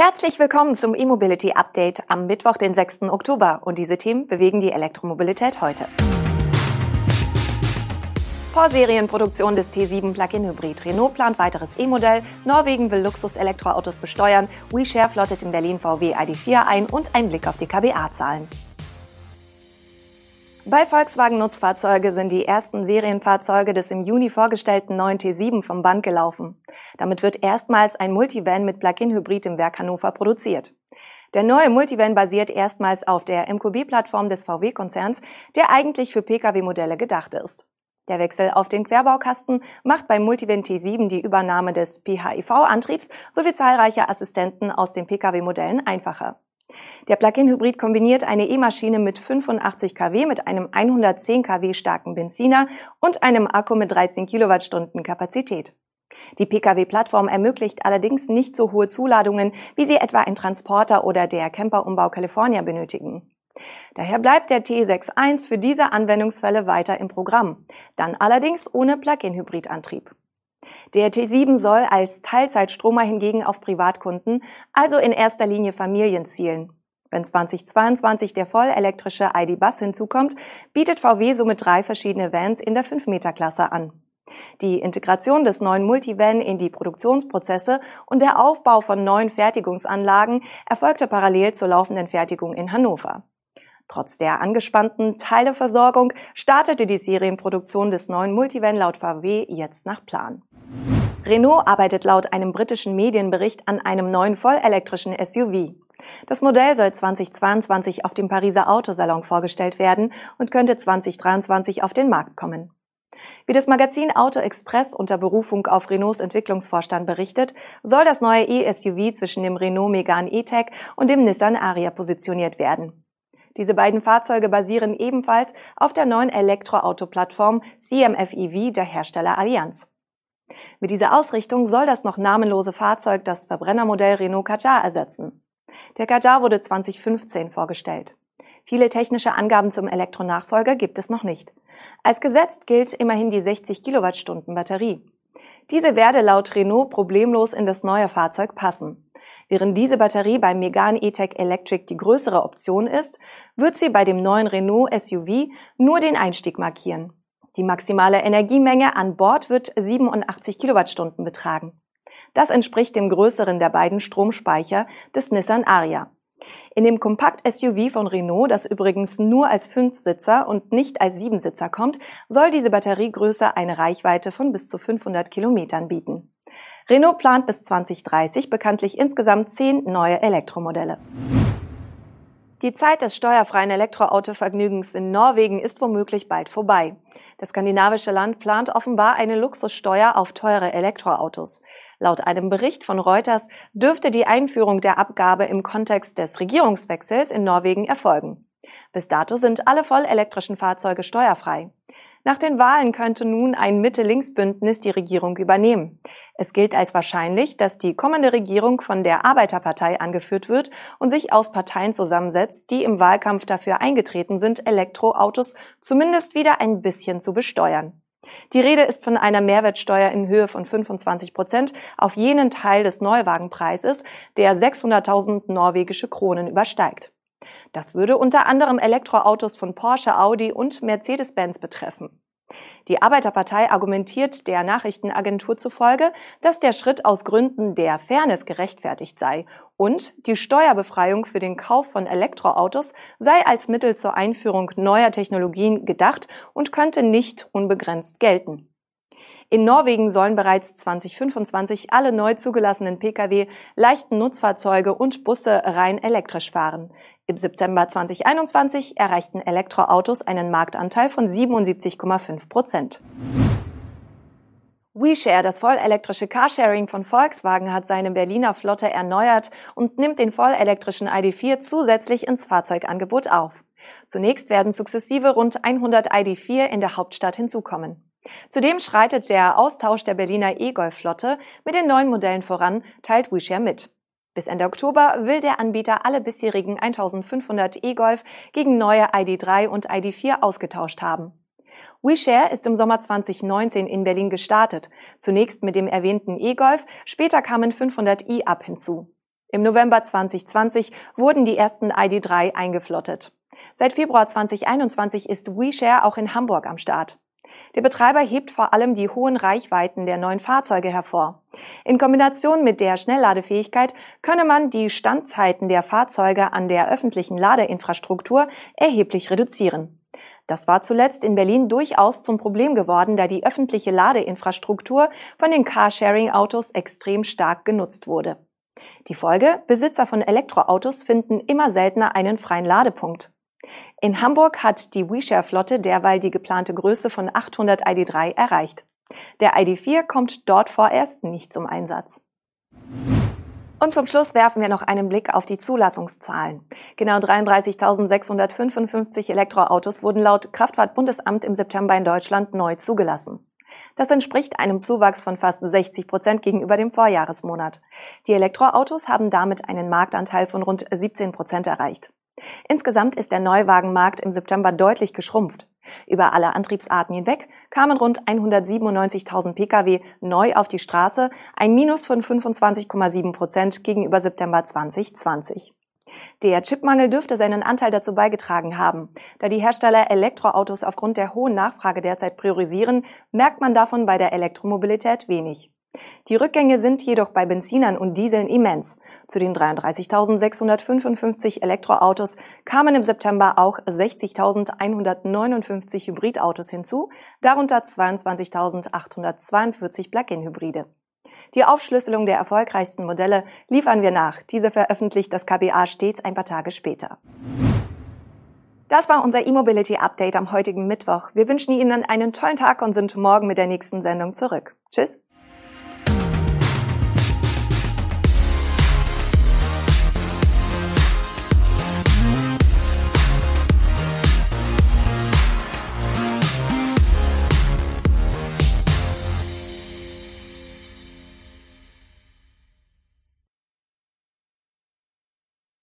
Herzlich willkommen zum E-Mobility Update am Mittwoch, den 6. Oktober. Und diese Themen bewegen die Elektromobilität heute. Vorserienproduktion des T7 Plug-in Hybrid. Renault plant weiteres E-Modell. Norwegen will Luxus-Elektroautos besteuern. WeShare flottet in Berlin VW ID4 ein und ein Blick auf die KBA-Zahlen. Bei Volkswagen Nutzfahrzeuge sind die ersten Serienfahrzeuge des im Juni vorgestellten neuen T7 vom Band gelaufen. Damit wird erstmals ein Multivan mit Plug-in-Hybrid im Werk Hannover produziert. Der neue Multivan basiert erstmals auf der MQB-Plattform des VW-Konzerns, der eigentlich für Pkw-Modelle gedacht ist. Der Wechsel auf den Querbaukasten macht beim Multivan T7 die Übernahme des PHIV-Antriebs sowie zahlreicher Assistenten aus den Pkw-Modellen einfacher. Der Plug-in-Hybrid kombiniert eine E-Maschine mit 85 kW mit einem 110 kW starken Benziner und einem Akku mit 13 Kilowattstunden Kapazität. Die Pkw-Plattform ermöglicht allerdings nicht so hohe Zuladungen, wie sie etwa ein Transporter oder der Camperumbau California benötigen. Daher bleibt der T61 für diese Anwendungsfälle weiter im Programm, dann allerdings ohne Plug-in-Hybridantrieb. Der T7 soll als Teilzeitstromer hingegen auf Privatkunden, also in erster Linie Familien zielen. Wenn 2022 der vollelektrische ID-Bus hinzukommt, bietet VW somit drei verschiedene Vans in der 5-Meter-Klasse an. Die Integration des neuen Multivan in die Produktionsprozesse und der Aufbau von neuen Fertigungsanlagen erfolgte parallel zur laufenden Fertigung in Hannover. Trotz der angespannten Teileversorgung startete die Serienproduktion des neuen Multivan laut VW jetzt nach Plan. Renault arbeitet laut einem britischen Medienbericht an einem neuen vollelektrischen SUV. Das Modell soll 2022 auf dem Pariser Autosalon vorgestellt werden und könnte 2023 auf den Markt kommen. Wie das Magazin Auto Express unter Berufung auf Renaults Entwicklungsvorstand berichtet, soll das neue E-SUV zwischen dem Renault Megane E-Tech und dem Nissan Aria positioniert werden. Diese beiden Fahrzeuge basieren ebenfalls auf der neuen Elektroauto-Plattform CMF-EV der Hersteller Allianz. Mit dieser Ausrichtung soll das noch namenlose Fahrzeug das Verbrennermodell Renault Kadjar ersetzen. Der Kadjar wurde 2015 vorgestellt. Viele technische Angaben zum Elektronachfolger gibt es noch nicht. Als gesetzt gilt immerhin die 60 Kilowattstunden Batterie. Diese werde laut Renault problemlos in das neue Fahrzeug passen. Während diese Batterie beim Megane E-Tech Electric die größere Option ist, wird sie bei dem neuen Renault SUV nur den Einstieg markieren. Die maximale Energiemenge an Bord wird 87 Kilowattstunden betragen. Das entspricht dem größeren der beiden Stromspeicher des Nissan Aria. In dem Kompakt-SUV von Renault, das übrigens nur als Fünfsitzer und nicht als Siebensitzer kommt, soll diese Batteriegröße eine Reichweite von bis zu 500 Kilometern bieten. Renault plant bis 2030 bekanntlich insgesamt zehn neue Elektromodelle. Die Zeit des steuerfreien Elektroautovergnügens in Norwegen ist womöglich bald vorbei. Das skandinavische Land plant offenbar eine Luxussteuer auf teure Elektroautos. Laut einem Bericht von Reuters dürfte die Einführung der Abgabe im Kontext des Regierungswechsels in Norwegen erfolgen. Bis dato sind alle vollelektrischen Fahrzeuge steuerfrei. Nach den Wahlen könnte nun ein Mitte-Links-Bündnis die Regierung übernehmen. Es gilt als wahrscheinlich, dass die kommende Regierung von der Arbeiterpartei angeführt wird und sich aus Parteien zusammensetzt, die im Wahlkampf dafür eingetreten sind, Elektroautos zumindest wieder ein bisschen zu besteuern. Die Rede ist von einer Mehrwertsteuer in Höhe von 25 Prozent auf jenen Teil des Neuwagenpreises, der 600.000 norwegische Kronen übersteigt. Das würde unter anderem Elektroautos von Porsche, Audi und Mercedes-Benz betreffen. Die Arbeiterpartei argumentiert der Nachrichtenagentur zufolge, dass der Schritt aus Gründen der Fairness gerechtfertigt sei und die Steuerbefreiung für den Kauf von Elektroautos sei als Mittel zur Einführung neuer Technologien gedacht und könnte nicht unbegrenzt gelten. In Norwegen sollen bereits 2025 alle neu zugelassenen Pkw, leichten Nutzfahrzeuge und Busse rein elektrisch fahren. Im September 2021 erreichten Elektroautos einen Marktanteil von 77,5 Prozent. WeShare, das vollelektrische Carsharing von Volkswagen, hat seine Berliner Flotte erneuert und nimmt den vollelektrischen ID4 zusätzlich ins Fahrzeugangebot auf. Zunächst werden sukzessive rund 100 ID4 in der Hauptstadt hinzukommen. Zudem schreitet der Austausch der Berliner E-Golf-Flotte mit den neuen Modellen voran, teilt WeShare mit. Bis Ende Oktober will der Anbieter alle bisherigen 1500 E-Golf gegen neue ID3 und ID4 ausgetauscht haben. WeShare ist im Sommer 2019 in Berlin gestartet. Zunächst mit dem erwähnten E-Golf, später kamen 500 E-Up hinzu. Im November 2020 wurden die ersten ID3 eingeflottet. Seit Februar 2021 ist WeShare auch in Hamburg am Start. Der Betreiber hebt vor allem die hohen Reichweiten der neuen Fahrzeuge hervor. In Kombination mit der Schnellladefähigkeit könne man die Standzeiten der Fahrzeuge an der öffentlichen Ladeinfrastruktur erheblich reduzieren. Das war zuletzt in Berlin durchaus zum Problem geworden, da die öffentliche Ladeinfrastruktur von den Carsharing-Autos extrem stark genutzt wurde. Die Folge? Besitzer von Elektroautos finden immer seltener einen freien Ladepunkt. In Hamburg hat die WeShare-Flotte derweil die geplante Größe von 800 ID3 erreicht. Der ID4 kommt dort vorerst nicht zum Einsatz. Und zum Schluss werfen wir noch einen Blick auf die Zulassungszahlen. Genau 33.655 Elektroautos wurden laut Kraftfahrtbundesamt im September in Deutschland neu zugelassen. Das entspricht einem Zuwachs von fast 60 Prozent gegenüber dem Vorjahresmonat. Die Elektroautos haben damit einen Marktanteil von rund 17 Prozent erreicht. Insgesamt ist der Neuwagenmarkt im September deutlich geschrumpft. Über alle Antriebsarten hinweg kamen rund 197.000 Pkw neu auf die Straße, ein Minus von 25,7 Prozent gegenüber September 2020. Der Chipmangel dürfte seinen Anteil dazu beigetragen haben. Da die Hersteller Elektroautos aufgrund der hohen Nachfrage derzeit priorisieren, merkt man davon bei der Elektromobilität wenig. Die Rückgänge sind jedoch bei Benzinern und Dieseln immens. Zu den 33.655 Elektroautos kamen im September auch 60.159 Hybridautos hinzu, darunter 22.842 Plug-in-Hybride. Die Aufschlüsselung der erfolgreichsten Modelle liefern wir nach. Diese veröffentlicht das KBA stets ein paar Tage später. Das war unser E-Mobility Update am heutigen Mittwoch. Wir wünschen Ihnen einen tollen Tag und sind morgen mit der nächsten Sendung zurück. Tschüss.